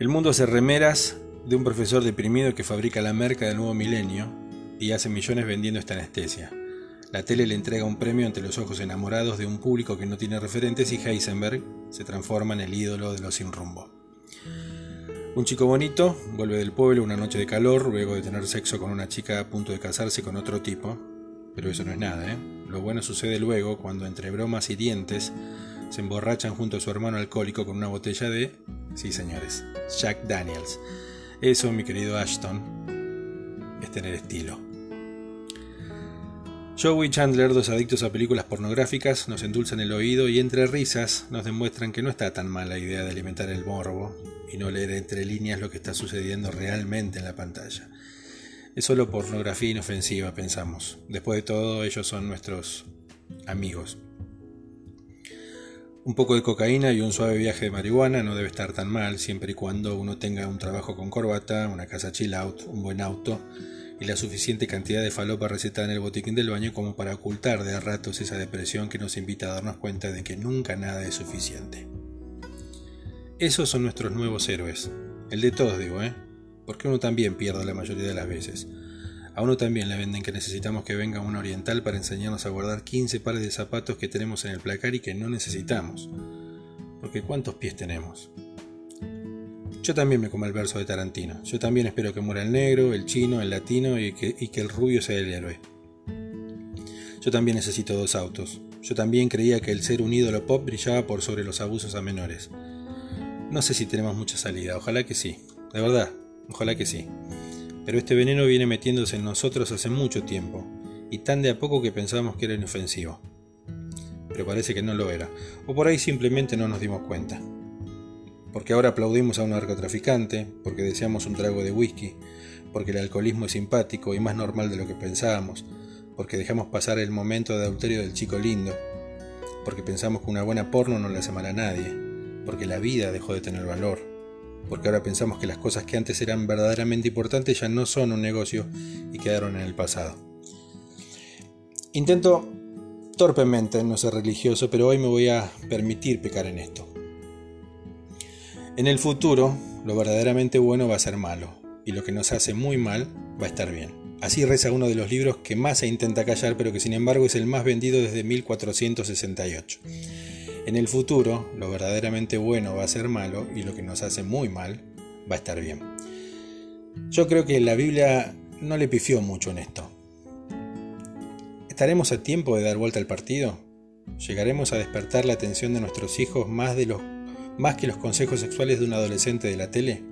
El mundo hace remeras de un profesor deprimido que fabrica la merca del nuevo milenio y hace millones vendiendo esta anestesia. La tele le entrega un premio ante los ojos enamorados de un público que no tiene referentes y Heisenberg se transforma en el ídolo de los sin rumbo. Un chico bonito vuelve del pueblo una noche de calor luego de tener sexo con una chica a punto de casarse con otro tipo, pero eso no es nada, ¿eh? Lo bueno sucede luego cuando entre bromas y dientes se emborrachan junto a su hermano alcohólico con una botella de Sí, señores, Jack Daniels. Eso, mi querido Ashton, es tener estilo. Joe y Chandler, dos adictos a películas pornográficas, nos endulzan el oído y entre risas nos demuestran que no está tan mala la idea de alimentar el morbo y no leer entre líneas lo que está sucediendo realmente en la pantalla. Es solo pornografía inofensiva, pensamos. Después de todo, ellos son nuestros amigos. Un poco de cocaína y un suave viaje de marihuana no debe estar tan mal siempre y cuando uno tenga un trabajo con corbata, una casa chill out, un buen auto y la suficiente cantidad de falopa recetada en el botiquín del baño como para ocultar de a ratos esa depresión que nos invita a darnos cuenta de que nunca nada es suficiente. Esos son nuestros nuevos héroes. El de todos digo, ¿eh? Porque uno también pierde la mayoría de las veces. A uno también le venden que necesitamos que venga un oriental para enseñarnos a guardar 15 pares de zapatos que tenemos en el placar y que no necesitamos. Porque ¿cuántos pies tenemos? Yo también me como el verso de Tarantino. Yo también espero que muera el negro, el chino, el latino y que, y que el rubio sea el héroe. Yo también necesito dos autos. Yo también creía que el ser un ídolo pop brillaba por sobre los abusos a menores. No sé si tenemos mucha salida, ojalá que sí. De verdad, ojalá que sí pero este veneno viene metiéndose en nosotros hace mucho tiempo, y tan de a poco que pensábamos que era inofensivo. Pero parece que no lo era, o por ahí simplemente no nos dimos cuenta. Porque ahora aplaudimos a un narcotraficante, porque deseamos un trago de whisky, porque el alcoholismo es simpático y más normal de lo que pensábamos, porque dejamos pasar el momento de adulterio del chico lindo, porque pensamos que una buena porno no le hace mal a nadie, porque la vida dejó de tener valor, porque ahora pensamos que las cosas que antes eran verdaderamente importantes ya no son un negocio y quedaron en el pasado. Intento torpemente no ser religioso, pero hoy me voy a permitir pecar en esto. En el futuro, lo verdaderamente bueno va a ser malo, y lo que nos hace muy mal va a estar bien. Así reza uno de los libros que más se intenta callar, pero que sin embargo es el más vendido desde 1468. En el futuro, lo verdaderamente bueno va a ser malo y lo que nos hace muy mal va a estar bien. Yo creo que la Biblia no le pifió mucho en esto. ¿Estaremos a tiempo de dar vuelta al partido? ¿Llegaremos a despertar la atención de nuestros hijos más, de los, más que los consejos sexuales de un adolescente de la tele?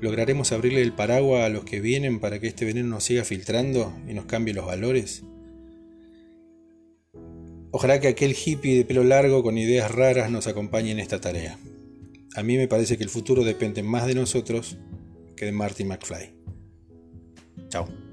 ¿Lograremos abrirle el paraguas a los que vienen para que este veneno nos siga filtrando y nos cambie los valores? Ojalá que aquel hippie de pelo largo con ideas raras nos acompañe en esta tarea. A mí me parece que el futuro depende más de nosotros que de Marty McFly. Chao.